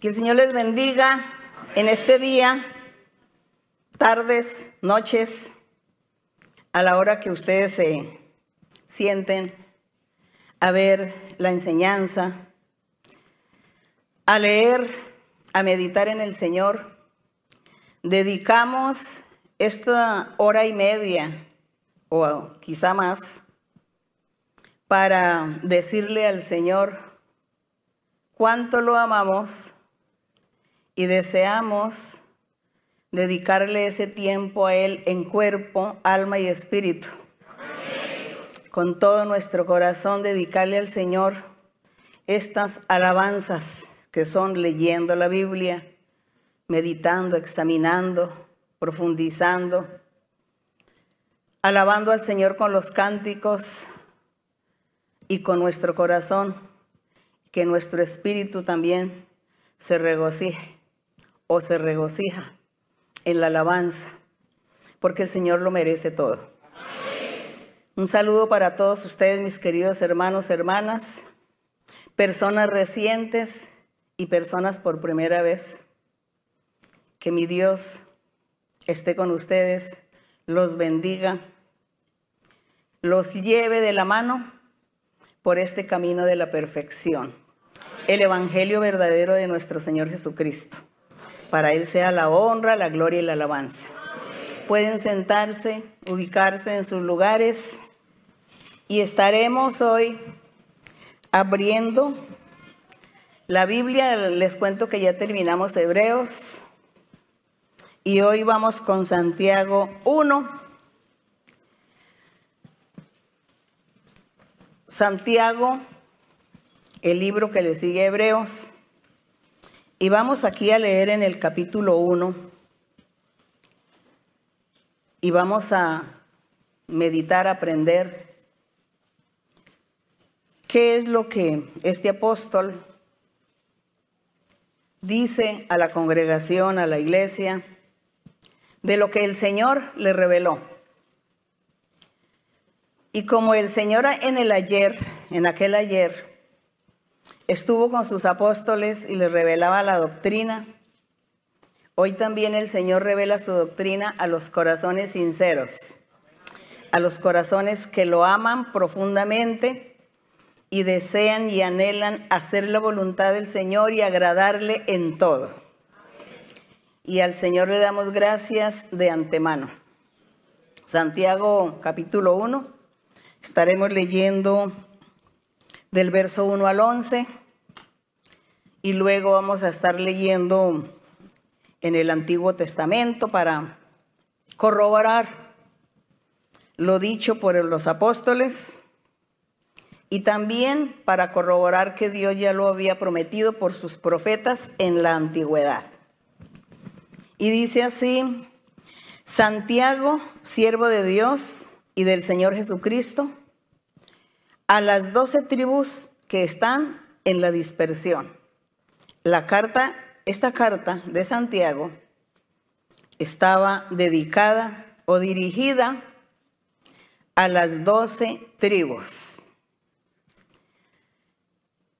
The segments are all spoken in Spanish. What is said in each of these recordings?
Que el Señor les bendiga en este día, tardes, noches, a la hora que ustedes se sienten a ver la enseñanza, a leer, a meditar en el Señor. Dedicamos esta hora y media, o quizá más, para decirle al Señor cuánto lo amamos y deseamos dedicarle ese tiempo a Él en cuerpo, alma y espíritu. Con todo nuestro corazón dedicarle al Señor estas alabanzas que son leyendo la Biblia, meditando, examinando, profundizando, alabando al Señor con los cánticos, y con nuestro corazón, que nuestro espíritu también se regocije o se regocija en la alabanza, porque el Señor lo merece todo. Un saludo para todos ustedes, mis queridos hermanos, hermanas, personas recientes y personas por primera vez. Que mi Dios esté con ustedes, los bendiga, los lleve de la mano por este camino de la perfección. El Evangelio verdadero de nuestro Señor Jesucristo. Para Él sea la honra, la gloria y la alabanza. Pueden sentarse, ubicarse en sus lugares y estaremos hoy abriendo la Biblia. Les cuento que ya terminamos Hebreos y hoy vamos con Santiago 1 Santiago, el libro que le sigue Hebreos, y vamos aquí a leer en el capítulo 1 y vamos a meditar, aprender qué es lo que este apóstol dice a la congregación, a la iglesia, de lo que el Señor le reveló. Y como el Señor en el ayer, en aquel ayer, estuvo con sus apóstoles y les revelaba la doctrina, hoy también el Señor revela su doctrina a los corazones sinceros, a los corazones que lo aman profundamente y desean y anhelan hacer la voluntad del Señor y agradarle en todo. Y al Señor le damos gracias de antemano. Santiago capítulo 1 Estaremos leyendo del verso 1 al 11 y luego vamos a estar leyendo en el Antiguo Testamento para corroborar lo dicho por los apóstoles y también para corroborar que Dios ya lo había prometido por sus profetas en la antigüedad. Y dice así, Santiago, siervo de Dios, y del Señor Jesucristo a las doce tribus que están en la dispersión. La carta, esta carta de Santiago estaba dedicada o dirigida a las doce tribus.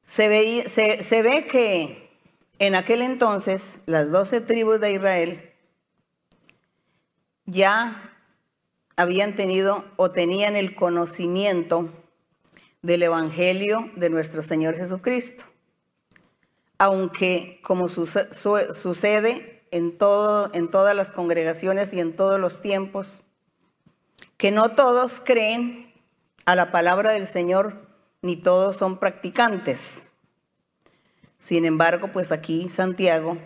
Se, se, ve que en aquel entonces las doce tribus de Israel ya habían tenido o tenían el conocimiento del Evangelio de nuestro Señor Jesucristo. Aunque como sucede en, todo, en todas las congregaciones y en todos los tiempos, que no todos creen a la palabra del Señor, ni todos son practicantes. Sin embargo, pues aquí Santiago,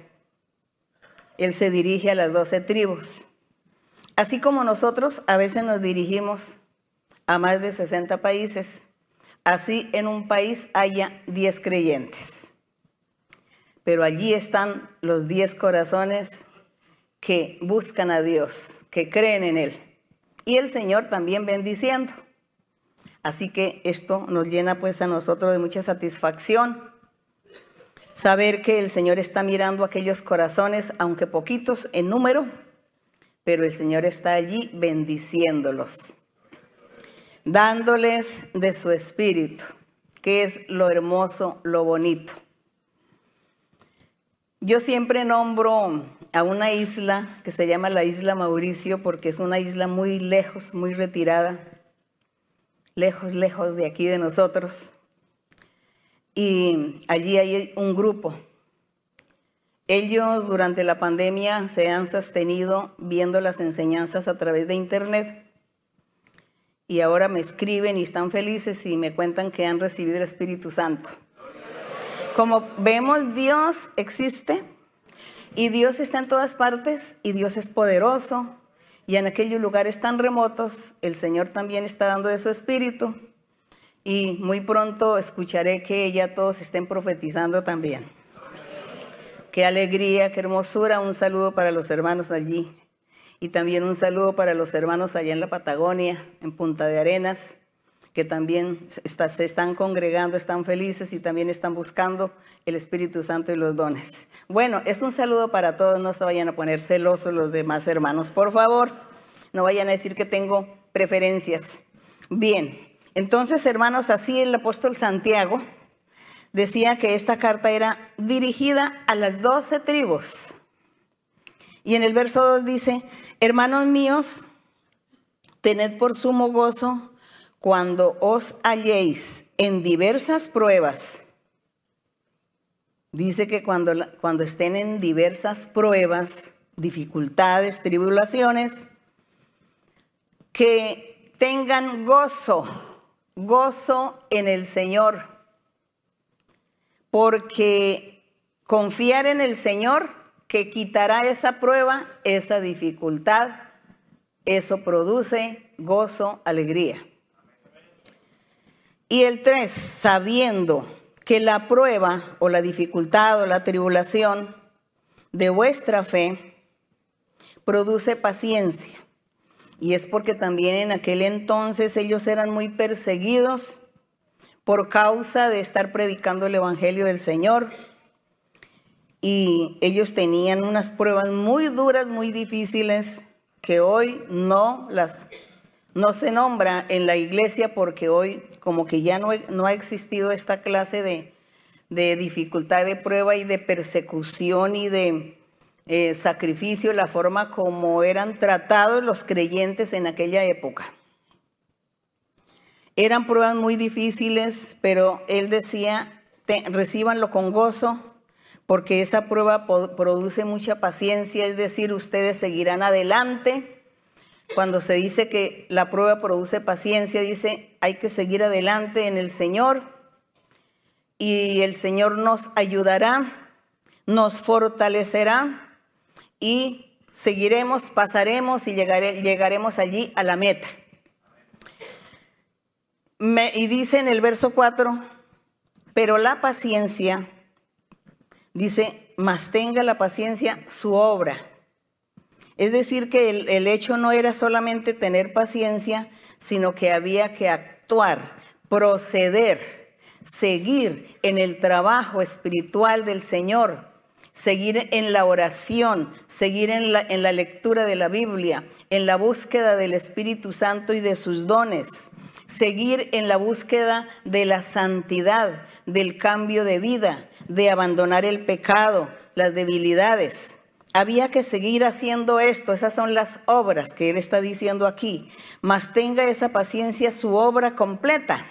él se dirige a las doce tribus Así como nosotros a veces nos dirigimos a más de 60 países, así en un país haya 10 creyentes. Pero allí están los 10 corazones que buscan a Dios, que creen en Él. Y el Señor también bendiciendo. Así que esto nos llena pues a nosotros de mucha satisfacción. Saber que el Señor está mirando aquellos corazones, aunque poquitos en número, pero el Señor está allí bendiciéndolos, dándoles de su espíritu, que es lo hermoso, lo bonito. Yo siempre nombro a una isla que se llama la isla Mauricio porque es una isla muy lejos, muy retirada, lejos, lejos de aquí de nosotros. Y allí hay un grupo. Ellos durante la pandemia se han sostenido viendo las enseñanzas a través de internet y ahora me escriben y están felices y me cuentan que han recibido el Espíritu Santo. Como vemos, Dios existe y Dios está en todas partes y Dios es poderoso y en aquellos lugares tan remotos el Señor también está dando de su Espíritu y muy pronto escucharé que ya todos estén profetizando también. Qué alegría, qué hermosura. Un saludo para los hermanos allí y también un saludo para los hermanos allá en la Patagonia, en Punta de Arenas, que también se están congregando, están felices y también están buscando el Espíritu Santo y los dones. Bueno, es un saludo para todos, no se vayan a poner celosos los demás hermanos, por favor, no vayan a decir que tengo preferencias. Bien, entonces hermanos, así el apóstol Santiago decía que esta carta era dirigida a las doce tribus y en el verso 2 dice, hermanos míos, tened por sumo gozo cuando os halléis en diversas pruebas. Dice que cuando, cuando estén en diversas pruebas, dificultades, tribulaciones, que tengan gozo, gozo en el Señor, porque confiar en el Señor que quitará esa prueba, esa dificultad. Eso produce gozo, alegría. Y el tres, sabiendo que la prueba o la dificultad o la tribulación de vuestra fe produce paciencia. Y es porque también en aquel entonces ellos eran muy perseguidos por causa de estar predicando el Evangelio del Señor y ellos tenían unas pruebas muy duras, muy difíciles, que hoy no las no se nombra en la iglesia porque hoy como que ya no, ha existido esta clase de, dificultad de prueba y de persecución y de eh, sacrificio, la forma como eran tratados los creyentes en aquella época. Eran pruebas muy difíciles, pero él decía, recíbanlo con gozo, porque esa prueba produce mucha paciencia, es decir, ustedes seguirán adelante. Cuando se dice que la prueba produce paciencia, dice, hay que seguir adelante en el Señor y el Señor nos ayudará, nos fortalecerá y seguiremos, pasaremos y llegaremos allí a la meta. y dice en el verso 4, pero la paciencia dice, más tenga la paciencia su obra. Es decir, que el, hecho no era solamente tener paciencia, sino que había que actuar, proceder, seguir en el trabajo espiritual del Señor, seguir en la oración, seguir en la, lectura de la Biblia, en la búsqueda del Espíritu Santo y de sus dones seguir en la búsqueda de la santidad, del cambio de vida, de abandonar el pecado, las debilidades. Había que seguir haciendo esto, esas son las obras que él está diciendo aquí. Mas tenga esa paciencia su obra completa,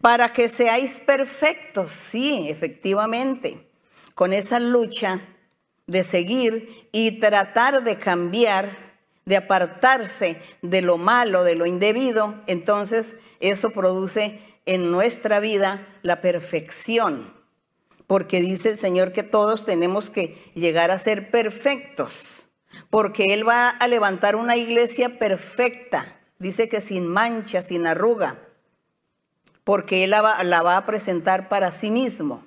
para que seáis perfectos, sí, efectivamente, con esa lucha de seguir y tratar de cambiar de apartarse de lo malo, de lo indebido, entonces eso produce en nuestra vida la perfección. Porque dice el Señor que todos tenemos que llegar a ser perfectos. Porque Él va a levantar una iglesia perfecta. Dice que sin mancha, sin arruga. Porque Él la va, a presentar para sí mismo.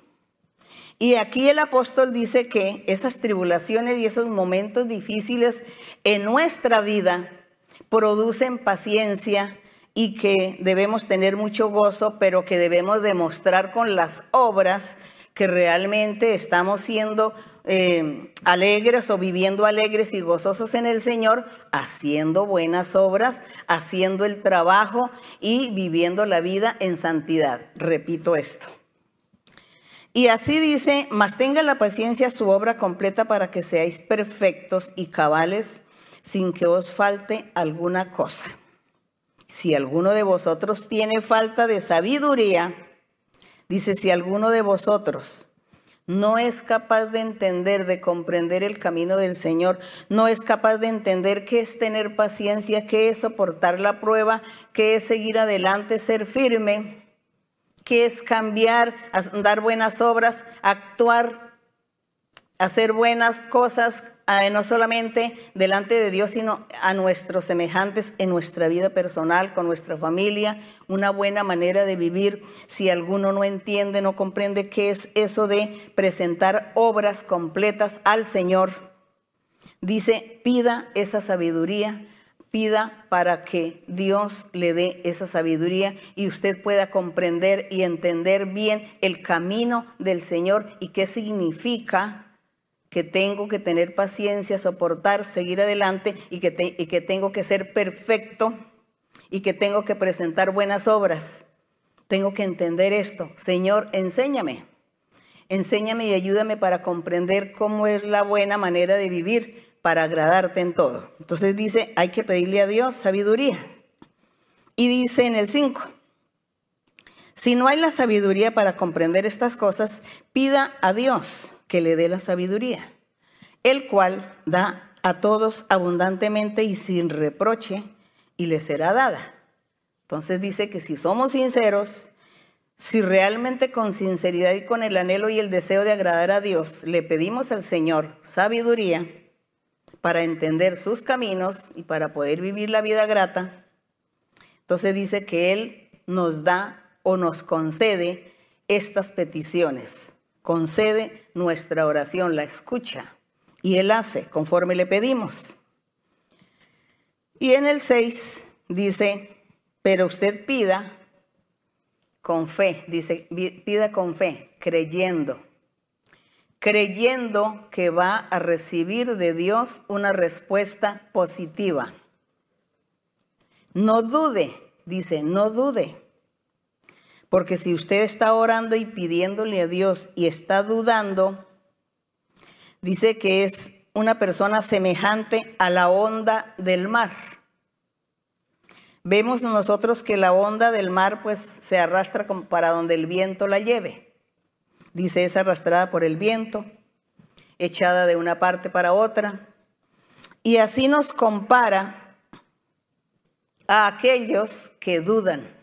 Y aquí el apóstol dice que esas tribulaciones y esos momentos difíciles en nuestra vida producen paciencia y que debemos tener mucho gozo, pero que debemos demostrar con las obras que realmente estamos siendo eh, alegres o viviendo alegres y gozosos en el Señor, haciendo buenas obras, haciendo el trabajo y viviendo la vida en santidad. Repito esto. Y así dice, mas tenga la paciencia su obra completa para que seáis perfectos y cabales sin que os falte alguna cosa. Si alguno de vosotros tiene falta de sabiduría, dice, si alguno de vosotros no es capaz de entender, de comprender el camino del Señor, no es capaz de entender qué es tener paciencia, qué es soportar la prueba, qué es seguir adelante, ser firme, qué es cambiar, dar buenas obras, actuar, hacer buenas cosas, eh, no solamente delante de Dios, sino a nuestros semejantes en nuestra vida personal, con nuestra familia, una buena manera de vivir. Si alguno no entiende, no comprende qué es eso de presentar obras completas al Señor, dice, pida esa sabiduría pida para que Dios le dé esa sabiduría y usted pueda comprender y entender bien el camino del Señor y qué significa que tengo que tener paciencia, soportar, seguir adelante y que, tengo que ser perfecto y que tengo que presentar buenas obras. Tengo que entender esto. Señor, enséñame. Enséñame y ayúdame para comprender cómo es la buena manera de vivir para agradarte en todo. Entonces dice, hay que pedirle a Dios sabiduría. Y dice en el 5, si no hay la sabiduría para comprender estas cosas, pida a Dios que le dé la sabiduría, el cual da a todos abundantemente y sin reproche, y le será dada. Entonces dice que si somos sinceros, si realmente con sinceridad y con el anhelo y el deseo de agradar a Dios le pedimos al Señor sabiduría, para entender sus caminos y para poder vivir la vida grata, entonces dice que Él nos da o nos concede estas peticiones, concede nuestra oración, la escucha y Él hace conforme le pedimos. Y en el 6 dice, pero usted pida con fe, dice, pida con fe, creyendo creyendo que va a recibir de Dios una respuesta positiva. No dude, dice, no dude. Porque si usted está orando y pidiéndole a Dios y está dudando, dice que es una persona semejante a la onda del mar. Vemos nosotros que la onda del mar pues se arrastra para donde el viento la lleve dice es arrastrada por el viento, echada de una parte para otra. Y así nos compara a aquellos que dudan.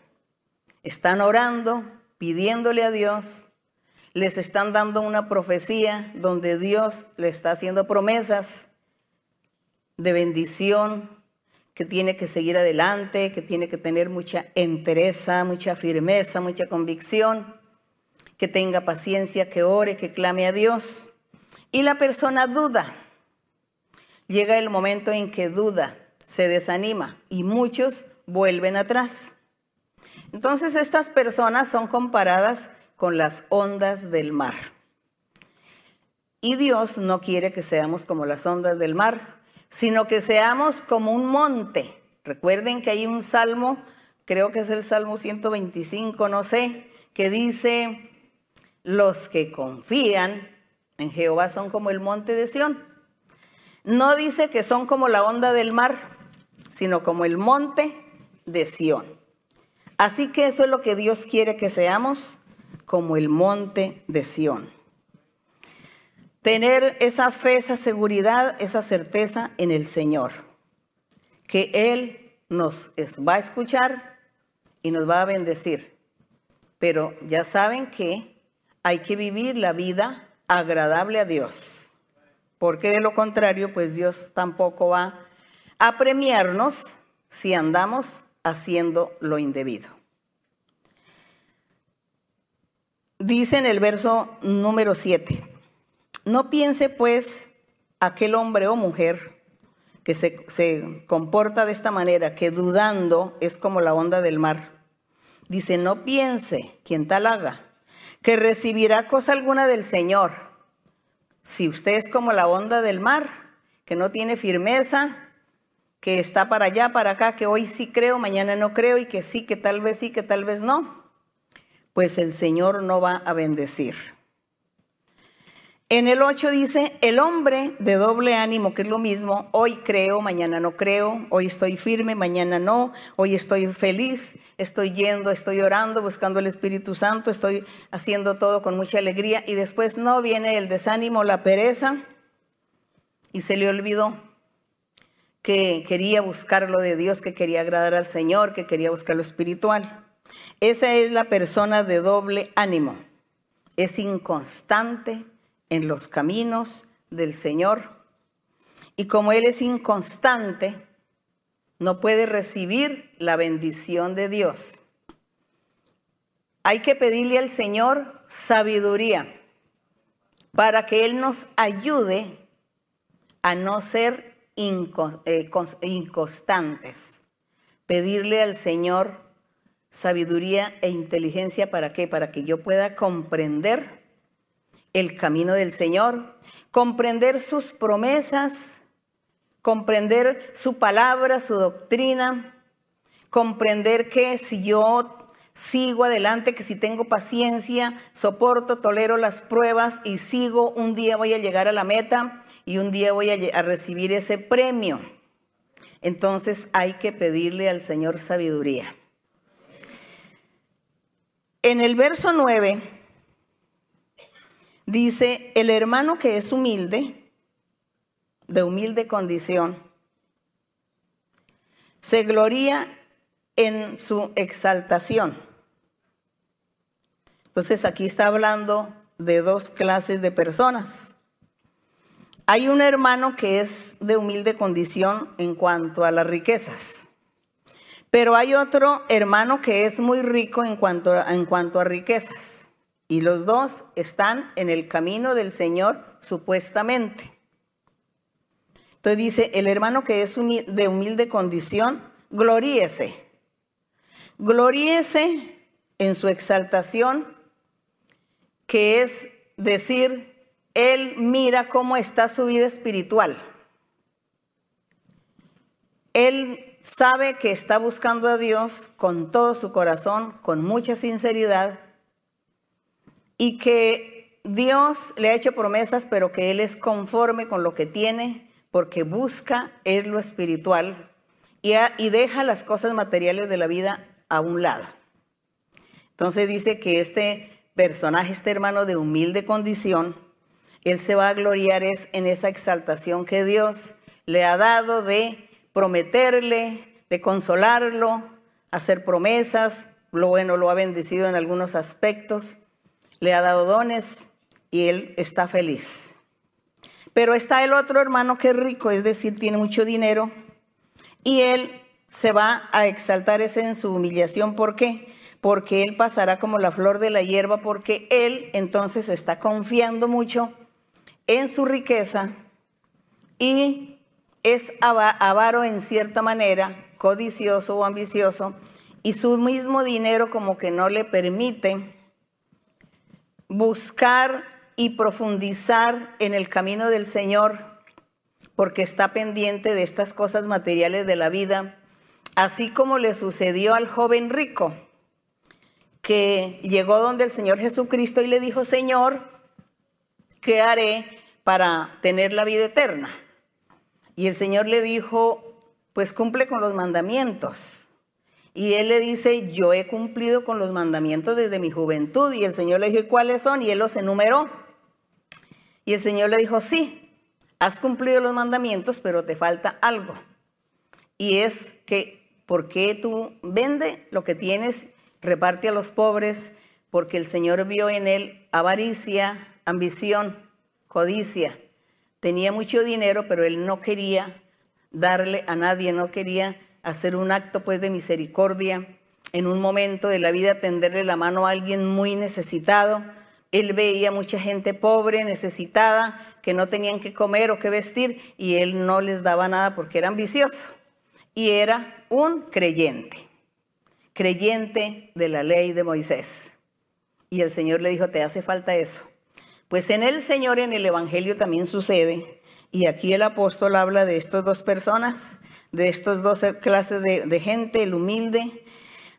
Están orando, pidiéndole a Dios, les están dando una profecía donde Dios le está haciendo promesas de bendición, que tiene que seguir adelante, que tiene que tener mucha entereza, mucha firmeza, mucha convicción que tenga paciencia, que ore, que clame a Dios. Y la persona duda. Llega el momento en que duda, se desanima y muchos vuelven atrás. Entonces estas personas son comparadas con las ondas del mar. Y Dios no quiere que seamos como las ondas del mar, sino que seamos como un monte. Recuerden que hay un salmo, creo que es el Salmo 125, no sé, que dice, los que confían en Jehová son como el monte de Sión. No dice que son como la onda del mar, sino como el monte de Sión. Así que eso es lo que Dios quiere que seamos, como el monte de Sión. Tener esa fe, esa seguridad, esa certeza en el Señor, que Él nos va a escuchar y nos va a bendecir. Pero ya saben que hay que vivir la vida agradable a Dios. Porque de lo contrario, pues Dios tampoco va a premiarnos si andamos haciendo lo indebido. Dice en el verso número 7, no piense pues aquel hombre o mujer que se, se, comporta de esta manera, que dudando es como la onda del mar. Dice, no piense quien tal haga que recibirá cosa alguna del Señor. Si usted es como la onda del mar, que no tiene firmeza, que está para allá, para acá, que hoy sí creo, mañana no creo, y que sí, que tal vez sí, que tal vez no, pues el Señor no va a bendecir. En el 8 dice, el hombre de doble ánimo, que es lo mismo, hoy creo, mañana no creo, hoy estoy firme, mañana no, hoy estoy feliz, estoy yendo, estoy orando, buscando el Espíritu Santo, estoy haciendo todo con mucha alegría y después no viene el desánimo, la pereza y se le olvidó que quería buscar lo de Dios, que quería agradar al Señor, que quería buscar lo espiritual. Esa es la persona de doble ánimo. Es inconstante, en los caminos del Señor. Y como Él es inconstante, no puede recibir la bendición de Dios. Hay que pedirle al Señor sabiduría para que Él nos ayude a no ser inconstantes. Pedirle al Señor sabiduría e inteligencia para qué? Para que yo pueda comprender el camino del Señor, comprender sus promesas, comprender su palabra, su doctrina, comprender que si yo sigo adelante, que si tengo paciencia, soporto, tolero las pruebas y sigo, un día voy a llegar a la meta y un día voy a, recibir ese premio. Entonces hay que pedirle al Señor sabiduría. En el verso 9 Dice, el hermano que es humilde, de humilde condición, se gloría en su exaltación. Entonces aquí está hablando de dos clases de personas. Hay un hermano que es de humilde condición en cuanto a las riquezas, pero hay otro hermano que es muy rico en cuanto a, riquezas. Y los dos están en el camino del Señor supuestamente. Entonces dice, el hermano que es de humilde condición, gloríese. Gloríese en su exaltación, que es decir, él mira cómo está su vida espiritual. Él sabe que está buscando a Dios con todo su corazón, con mucha sinceridad, y que Dios le ha hecho promesas, pero que Él es conforme con lo que tiene, porque busca es lo espiritual y, y deja las cosas materiales de la vida a un lado. Entonces dice que este personaje, este hermano de humilde condición, él se va a gloriar es en esa exaltación que Dios le ha dado de prometerle, de consolarlo, hacer promesas, lo bueno lo ha bendecido en algunos aspectos, le ha dado dones y él está feliz. Pero está el otro hermano que es rico, es decir, tiene mucho dinero y él se va a exaltar en su humillación. ¿Por qué? Porque él pasará como la flor de la hierba, porque él entonces está confiando mucho en su riqueza y es avaro en cierta manera, codicioso o ambicioso, y su mismo dinero como que no le permite buscar y profundizar en el camino del Señor, porque está pendiente de estas cosas materiales de la vida, así como le sucedió al joven rico, que llegó donde el Señor Jesucristo y le dijo, Señor, ¿qué haré para tener la vida eterna? Y el Señor le dijo, pues cumple con los mandamientos. Y él le dice, yo he cumplido con los mandamientos desde mi juventud. Y el Señor le dijo, ¿y cuáles son? Y él los enumeró. Y el Señor le dijo, sí, has cumplido los mandamientos, pero te falta algo. Y es que, ¿por qué tú vende lo que tienes, reparte a los pobres? Porque el Señor vio en él avaricia, ambición, codicia. Tenía mucho dinero, pero él no quería darle a nadie, no quería hacer un acto pues de misericordia, en un momento de la vida tenderle la mano a alguien muy necesitado. Él veía mucha gente pobre, necesitada, que no tenían que comer o que vestir y él no les daba nada porque era ambicioso. Y era un creyente, creyente de la ley de Moisés. Y el Señor le dijo, te hace falta eso. Pues en el Señor, en el Evangelio también sucede. Y aquí el apóstol habla de estas dos personas de estos dos clases de, gente, el humilde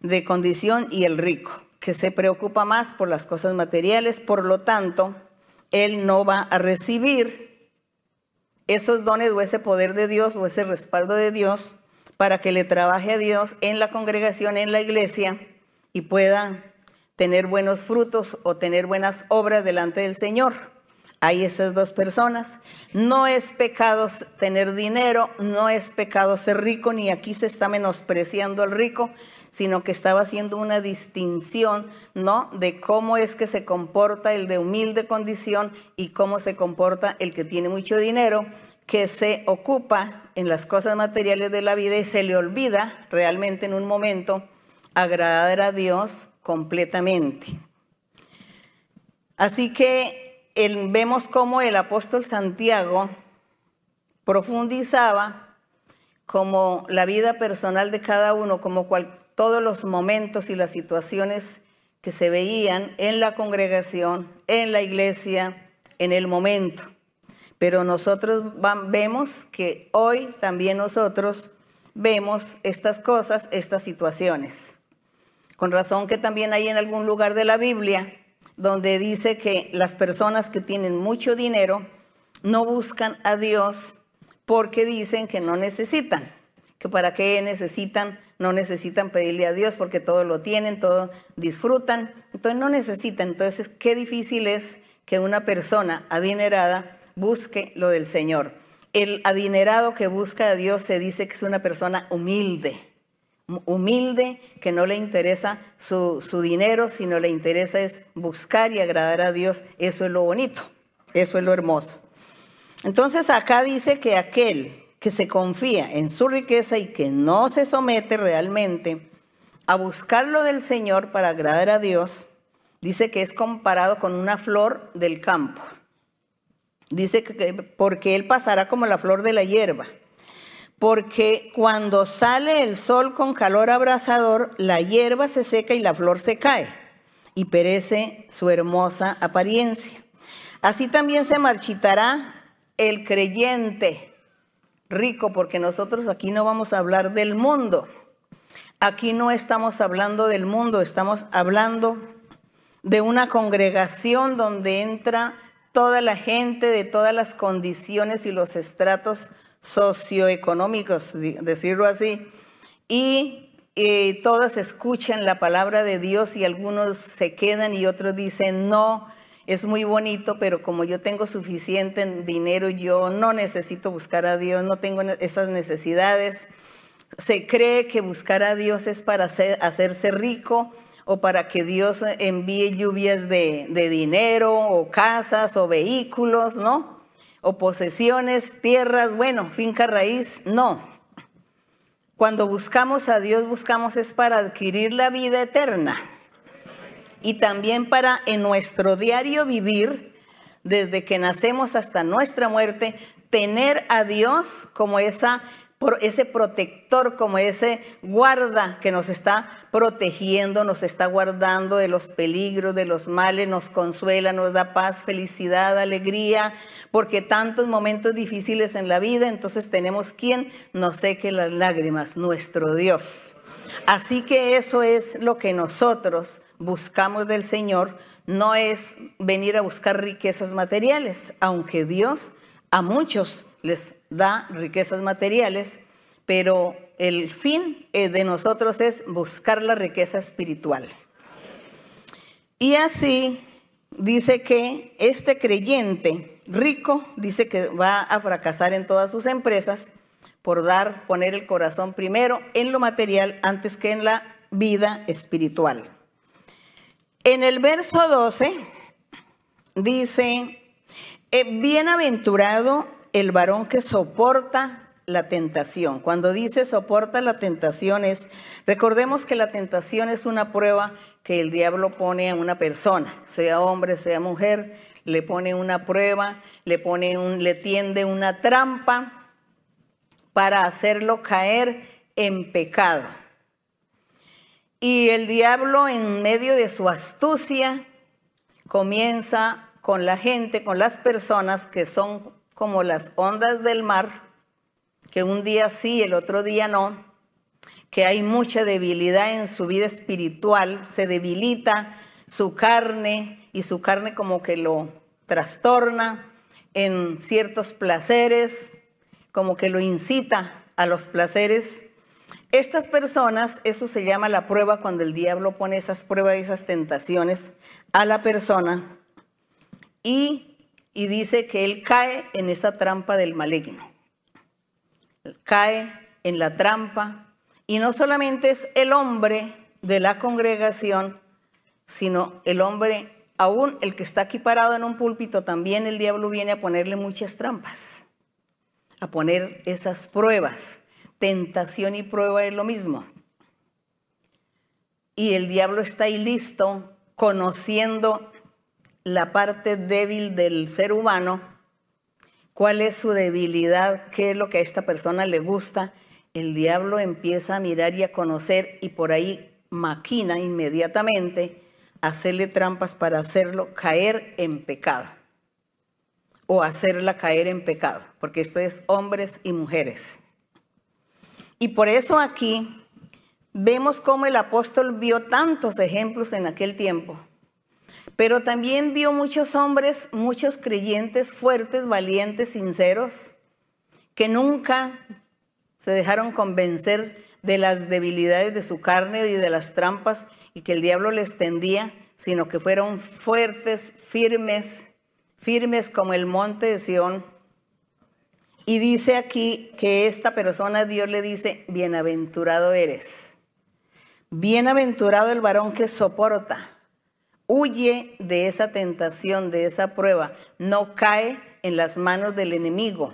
de condición y el rico, que se preocupa más por las cosas materiales, por lo tanto, él no va a recibir esos dones o ese poder de Dios o ese respaldo de Dios para que le trabaje a Dios en la congregación, en la iglesia y pueda tener buenos frutos o tener buenas obras delante del Señor. Hay esas dos personas. No es pecado tener dinero, no es pecado ser rico, ni aquí se está menospreciando al rico, sino que estaba haciendo una distinción, ¿no? De cómo es que se comporta el de humilde condición y cómo se comporta el que tiene mucho dinero, que se ocupa en las cosas materiales de la vida y se le olvida realmente en un momento agradar a Dios completamente. Así que vemos cómo el apóstol Santiago profundizaba como la vida personal de cada uno, como todos los momentos y las situaciones que se veían en la congregación, en la iglesia, en el momento. Pero nosotros vemos que hoy también nosotros vemos estas cosas, estas situaciones. Con razón que también hay en algún lugar de la Biblia donde dice que las personas que tienen mucho dinero no buscan a Dios porque dicen que no necesitan, que para qué necesitan, no necesitan pedirle a Dios porque todo lo tienen, todo disfrutan, entonces no necesitan. Entonces, qué difícil es que una persona adinerada busque lo del Señor. El adinerado que busca a Dios se dice que es una persona humilde humilde, que no le interesa su, dinero, sino le interesa es buscar y agradar a Dios. Eso es lo bonito, eso es lo hermoso. Entonces acá dice que aquel que se confía en su riqueza y que no se somete realmente a buscar lo del Señor para agradar a Dios, dice que es comparado con una flor del campo. Dice que porque él pasará como la flor de la hierba porque cuando sale el sol con calor abrasador, la hierba se seca y la flor se cae, y perece su hermosa apariencia. Así también se marchitará el creyente rico, porque nosotros aquí no vamos a hablar del mundo. Aquí no estamos hablando del mundo, estamos hablando de una congregación donde entra toda la gente de todas las condiciones y los estratos socioeconómicos, decirlo así, y todas escuchan la palabra de Dios y algunos se quedan y otros dicen, no, es muy bonito, pero como yo tengo suficiente dinero, yo no necesito buscar a Dios, no tengo esas necesidades. Se cree que buscar a Dios es para hacerse rico o para que Dios envíe lluvias de dinero o casas o vehículos, ¿no? O posesiones, tierras, bueno, finca raíz, no. Cuando buscamos a Dios, buscamos es para adquirir la vida eterna y también para en nuestro diario vivir, desde que nacemos hasta nuestra muerte, tener a Dios como esa ese protector, como ese guarda que nos está protegiendo, nos está guardando de los peligros, de los males, nos consuela, nos da paz, felicidad, alegría, porque tantos momentos difíciles en la vida, entonces tenemos quien nos seque las lágrimas, nuestro Dios. Así que eso es lo que nosotros buscamos del Señor, no es venir a buscar riquezas materiales, aunque Dios a muchos les da riquezas materiales, pero el fin eh, de nosotros es buscar la riqueza espiritual. Y así dice que este creyente rico dice que va a fracasar en todas sus empresas por dar, poner el corazón primero en lo material antes que en la vida espiritual. En el verso 12 dice, eh, bienaventurado el varón que soporta la tentación. Cuando dice soporta la tentación es, recordemos que la tentación es una prueba que el diablo pone a una persona, sea hombre, sea mujer, le pone una prueba, le pone un, le tiende una trampa para hacerlo caer en pecado. Y el diablo en medio de su astucia comienza con la gente, con las personas que son como las ondas del mar, que un día sí, el otro día no, que hay mucha debilidad en su vida espiritual, se debilita su carne y su carne como que lo, trastorna en ciertos placeres, como que lo incita a los placeres. Estas personas, eso se llama la prueba cuando el diablo pone esas pruebas, esas tentaciones a la persona y, y dice que él cae en esa trampa del maligno. Cae en la trampa y no solamente es el hombre de la congregación, sino el hombre, aún el que está aquí parado en un púlpito, también el diablo viene a ponerle muchas trampas, a poner esas pruebas. Tentación y prueba es lo mismo. Y el diablo está ahí listo, conociendo la parte débil del ser humano, cuál es su debilidad, qué es lo que a esta persona le gusta. El diablo empieza a mirar y a conocer y por ahí maquina inmediatamente hacerle trampas para hacerlo caer en pecado o hacerla caer en pecado, porque esto es hombres y mujeres. Y por eso aquí vemos cómo el apóstol vio tantos ejemplos en aquel tiempo, pero también vio muchos hombres, muchos creyentes fuertes, valientes, sinceros, que nunca se dejaron convencer de las debilidades de su carne y de las trampas y que el diablo les tendía, sino que fueron fuertes, firmes, firmes como el monte de Sión. Y dice aquí que esta persona, Dios le dice, bienaventurado eres. Bienaventurado el varón que soporta. Huye de esa tentación, de esa prueba. No cae en las manos del enemigo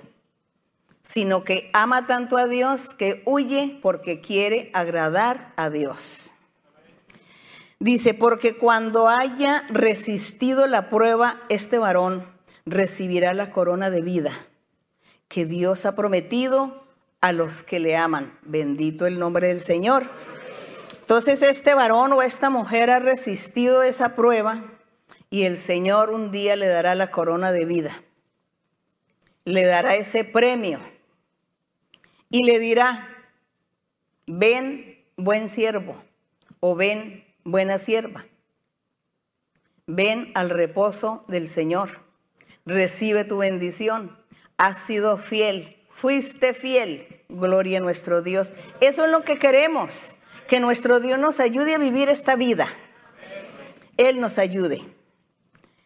sino que ama tanto a Dios que huye porque quiere agradar a Dios. Dice, porque cuando haya resistido la prueba, este varón recibirá la corona de vida que Dios ha prometido a los que le aman. Bendito el nombre del Señor. Entonces este varón o esta mujer ha resistido esa prueba y el Señor un día le dará la corona de vida le dará ese premio y le dirá, ven buen siervo o ven buena sierva, ven al reposo del Señor, recibe tu bendición, has sido fiel, fuiste fiel, gloria a nuestro Dios. Eso es lo que queremos, que nuestro Dios nos ayude a vivir esta vida. Él nos ayude.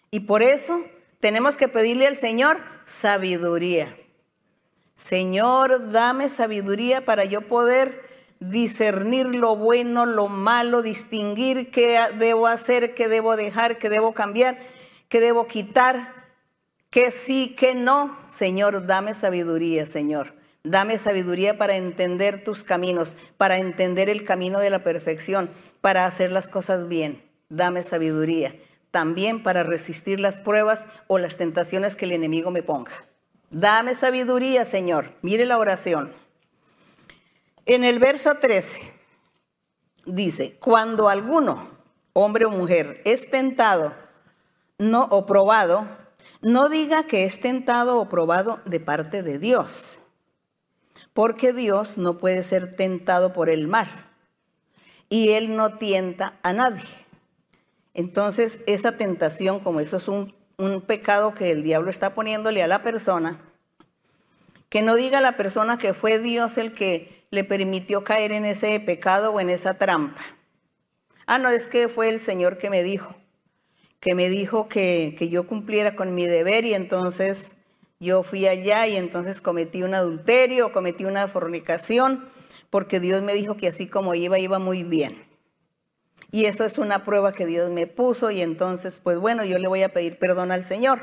Y por eso tenemos que pedirle al Señor sabiduría. Señor, dame sabiduría para yo poder discernir lo bueno, lo malo, distinguir qué debo hacer, qué debo dejar, qué debo cambiar, qué debo quitar, qué sí, qué no. Señor, dame sabiduría, Señor. Dame sabiduría para entender tus caminos, para entender el camino de la perfección, para hacer las cosas bien. Dame sabiduría también para resistir las pruebas o las tentaciones que el enemigo me ponga. Dame sabiduría, Señor. Mire la oración. En el verso 13 dice, cuando alguno, hombre o mujer, es tentado no, o probado, no diga que es tentado o probado de parte de Dios, porque Dios no puede ser tentado por el mal y Él no tienta a nadie. Entonces, esa tentación, como eso es un, pecado que el diablo está poniéndole a la persona, que no diga la persona que fue Dios el que le permitió caer en ese pecado o en esa trampa. Ah, no, es que fue el Señor que me dijo, que me dijo que, que yo cumpliera con mi deber y entonces yo fui allá y entonces cometí un adulterio, cometí una fornicación, porque Dios me dijo que así como iba, iba muy bien. Y eso es una prueba que Dios me puso y entonces, pues bueno, yo le voy a pedir perdón al Señor.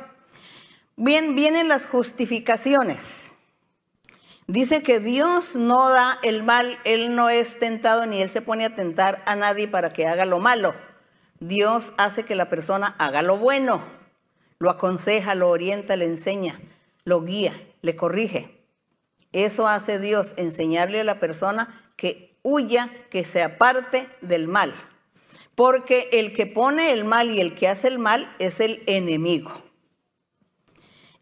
Bien, vienen las justificaciones. Dice que Dios no da el mal, Él no es tentado ni Él se pone a tentar a nadie para que haga lo malo. Dios hace que la persona haga lo bueno, lo aconseja, lo orienta, le enseña, lo guía, le corrige. Eso hace Dios, enseñarle a la persona que huya, que se aparte del mal porque el que pone el mal y el que hace el mal es el enemigo.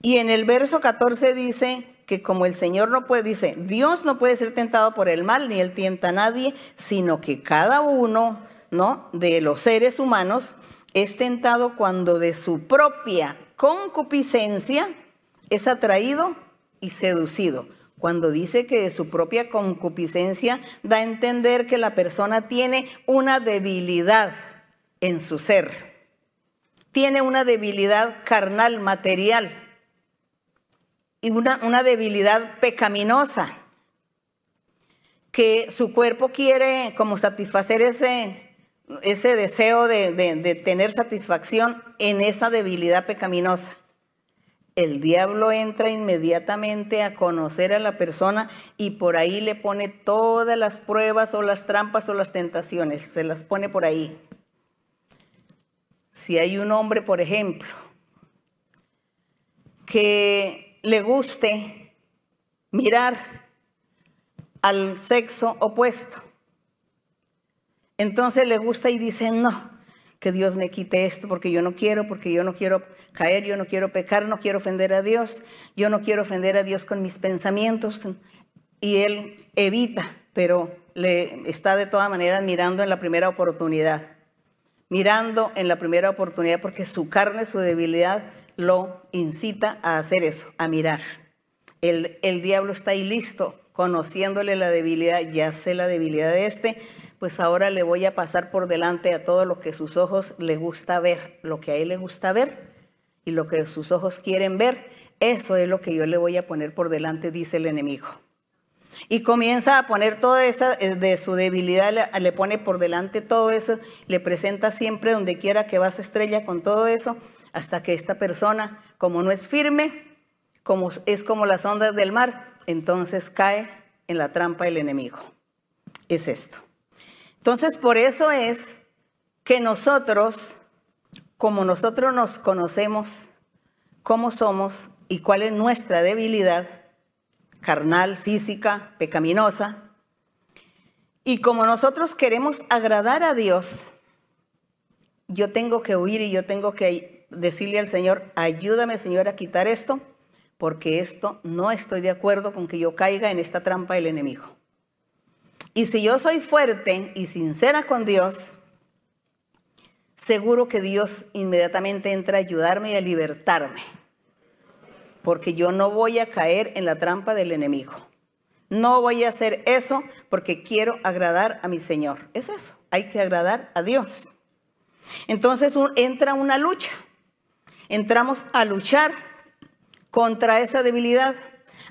Y en el verso 14 dice que como el Señor no puede, dice, Dios no puede ser tentado por el mal, ni él tienta a nadie, sino que cada uno, ¿no? De los seres humanos es tentado cuando de su propia concupiscencia es atraído y seducido. Cuando dice que de su propia concupiscencia da a entender que la persona tiene una debilidad en su ser. Tiene una debilidad carnal, material. Y una, una debilidad pecaminosa. Que su cuerpo quiere como satisfacer ese, ese deseo de, de tener satisfacción en esa debilidad pecaminosa el diablo entra inmediatamente a conocer a la persona y por ahí le pone todas las pruebas o las trampas o las tentaciones, se las pone por ahí. Si hay un hombre, por ejemplo, que le guste mirar al sexo opuesto, entonces le gusta y dice, no, que Dios me quite esto porque yo no quiero, porque yo no quiero caer, yo no quiero pecar, no quiero ofender a Dios, yo no quiero ofender a Dios con mis pensamientos. Y él evita, pero le está de todas maneras mirando en la primera oportunidad, mirando en la primera oportunidad porque su carne, su debilidad lo incita a hacer eso, a mirar. El, el diablo está ahí listo, conociéndole la debilidad, ya sé la debilidad de este, pues ahora le voy a pasar por delante a todo lo que sus ojos le gusta ver, lo que a él le gusta ver y lo que sus ojos quieren ver, eso es lo que yo le voy a poner por delante, dice el enemigo. Y comienza a poner toda esa eh, de su debilidad, le, pone por delante todo eso, le presenta siempre donde quiera que vas estrella con todo eso, hasta que esta persona, como no es firme, como es como las ondas del mar, entonces cae en la trampa del enemigo. Es esto. Entonces, por eso es que nosotros, como nosotros nos conocemos, cómo somos y cuál es nuestra debilidad carnal, física, pecaminosa, y como nosotros queremos agradar a Dios, yo tengo que huir y yo tengo que decirle al Señor, ayúdame Señor a quitar esto, porque esto no estoy de acuerdo con que yo caiga en esta trampa del enemigo. Y si yo soy fuerte y sincera con Dios, seguro que Dios inmediatamente entra a ayudarme y a libertarme. Porque yo no voy a caer en la trampa del enemigo. No voy a hacer eso porque quiero agradar a mi Señor. Es eso, hay que agradar a Dios. Entonces entra una lucha. Entramos a luchar contra esa debilidad,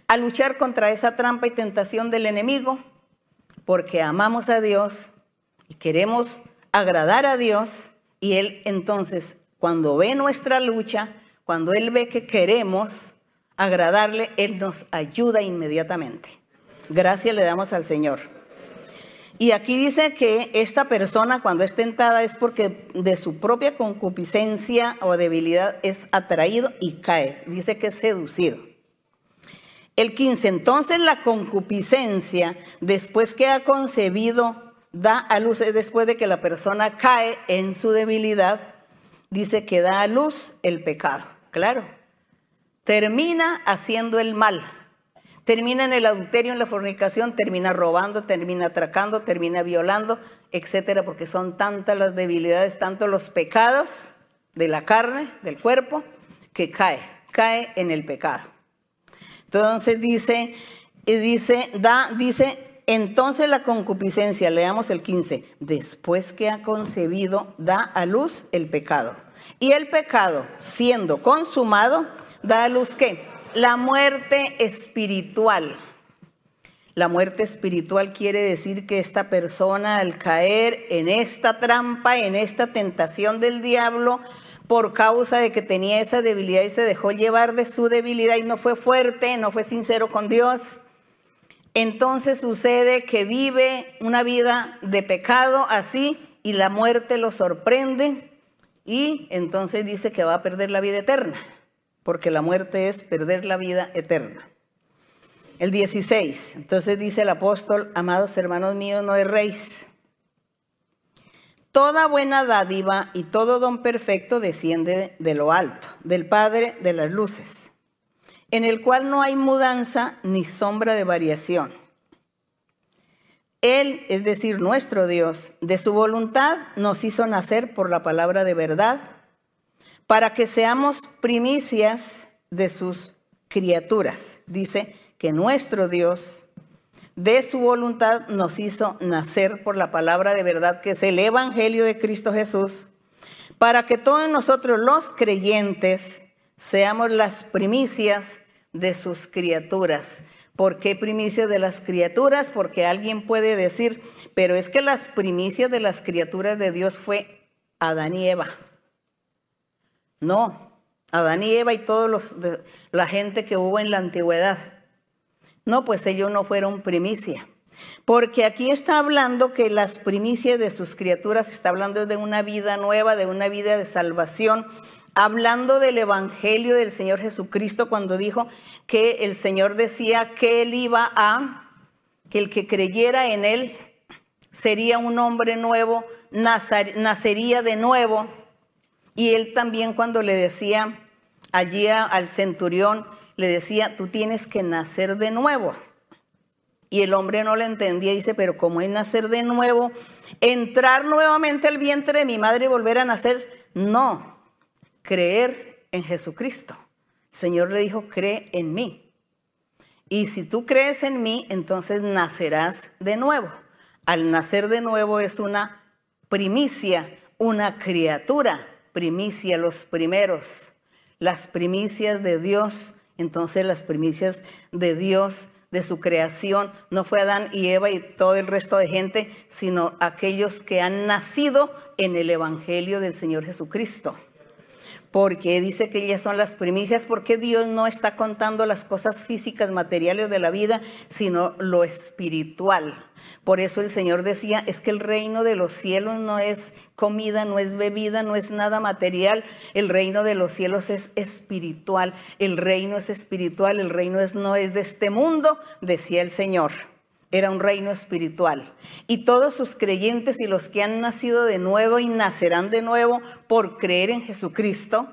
a luchar contra esa trampa y tentación del enemigo porque amamos a Dios y queremos agradar a Dios y Él entonces cuando ve nuestra lucha, cuando Él ve que queremos agradarle, Él nos ayuda inmediatamente. Gracias le damos al Señor. Y aquí dice que esta persona cuando es tentada es porque de su propia concupiscencia o debilidad es atraído y cae. Dice que es seducido. El 15, entonces la concupiscencia, después que ha concebido, da a luz, después de que la persona cae en su debilidad, dice que da a luz el pecado. Claro, termina haciendo el mal. Termina en el adulterio, en la fornicación, termina robando, termina atracando, termina violando, etcétera, porque son tantas las debilidades, tantos los pecados de la carne, del cuerpo, que cae, cae en el pecado. Entonces dice, y dice, da, dice, entonces la concupiscencia, leamos el 15, después que ha concebido, da a luz el pecado. Y el pecado, siendo consumado, da a luz qué? La muerte espiritual. La muerte espiritual quiere decir que esta persona al caer en esta trampa, en esta tentación del diablo, por causa de que tenía esa debilidad y se dejó llevar de su debilidad y no fue fuerte, no fue sincero con Dios. Entonces sucede que vive una vida de pecado así y la muerte lo sorprende y entonces dice que va a perder la vida eterna, porque la muerte es perder la vida eterna. El 16, entonces dice el apóstol, amados hermanos míos, no erréis Toda buena dádiva y todo don perfecto desciende de lo alto, del Padre de las luces, en el cual no hay mudanza ni sombra de variación. Él, es decir, nuestro Dios, de su voluntad nos hizo nacer por la palabra de verdad, para que seamos primicias de sus criaturas. Dice que nuestro Dios, de su voluntad, nos hizo nacer por la palabra de verdad, que es el Evangelio de Cristo Jesús, para que todos nosotros los creyentes seamos las primicias de sus criaturas. ¿Por qué primicias de las criaturas? Porque alguien puede decir, pero es que las primicias de las criaturas de Dios fue Adán y Eva. No, Adán y Eva y los la gente que hubo en la antigüedad. No, pues ellos no fueron primicia. Porque aquí está hablando que las primicias de sus criaturas está hablando de una vida nueva, de una vida de salvación, hablando del evangelio del Señor Jesucristo cuando dijo que el Señor decía que él iba a que el que creyera en él sería un hombre nuevo, nacería de nuevo y él también cuando le decía allí al centurión, le decía, tú tienes que nacer de nuevo. Y el hombre no le entendía, dice, pero ¿cómo es nacer de nuevo? ¿Entrar nuevamente al vientre de mi madre y volver a nacer? No, creer en Jesucristo. El Señor le dijo, cree en mí. Y si tú crees en mí, entonces nacerás de nuevo. Al nacer de nuevo es una primicia, una criatura primicia, los primeros, las primicias de Dios. Entonces las primicias de Dios, de su creación, no fue Adán y Eva y todo el resto de gente, sino aquellos que han nacido en el Evangelio del Señor Jesucristo porque dice que ellas son las primicias, porque Dios no está contando las cosas físicas, materiales de la vida, sino lo espiritual. Por eso el Señor decía, es que el reino de los cielos no es comida, no es bebida, no es nada material, el reino de los cielos es espiritual, el reino es espiritual, el reino es, no es de este mundo, decía el Señor era un reino espiritual. Y todos sus creyentes y los que han nacido de nuevo y nacerán de nuevo por creer en Jesucristo,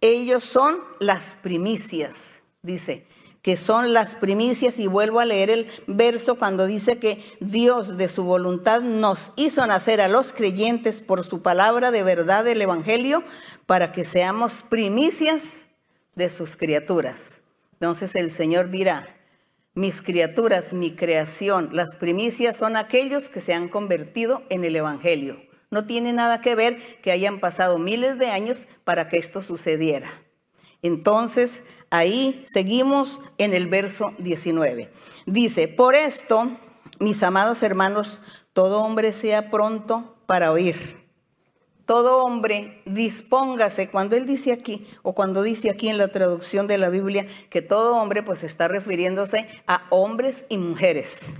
ellos son las primicias, dice, que son las primicias. Y vuelvo a leer el verso cuando dice que Dios de su voluntad nos hizo nacer a los creyentes por su palabra de verdad del Evangelio para que seamos primicias de sus criaturas. Entonces el Señor dirá, mis criaturas, mi creación, las primicias son aquellos que se han convertido en el Evangelio. No tiene nada que ver que hayan pasado miles de años para que esto sucediera. Entonces, ahí seguimos en el verso 19. Dice, por esto, mis amados hermanos, todo hombre sea pronto para oír todo hombre dispóngase, cuando él dice aquí, o cuando dice aquí en la traducción de la Biblia, que todo hombre pues está refiriéndose a hombres y mujeres.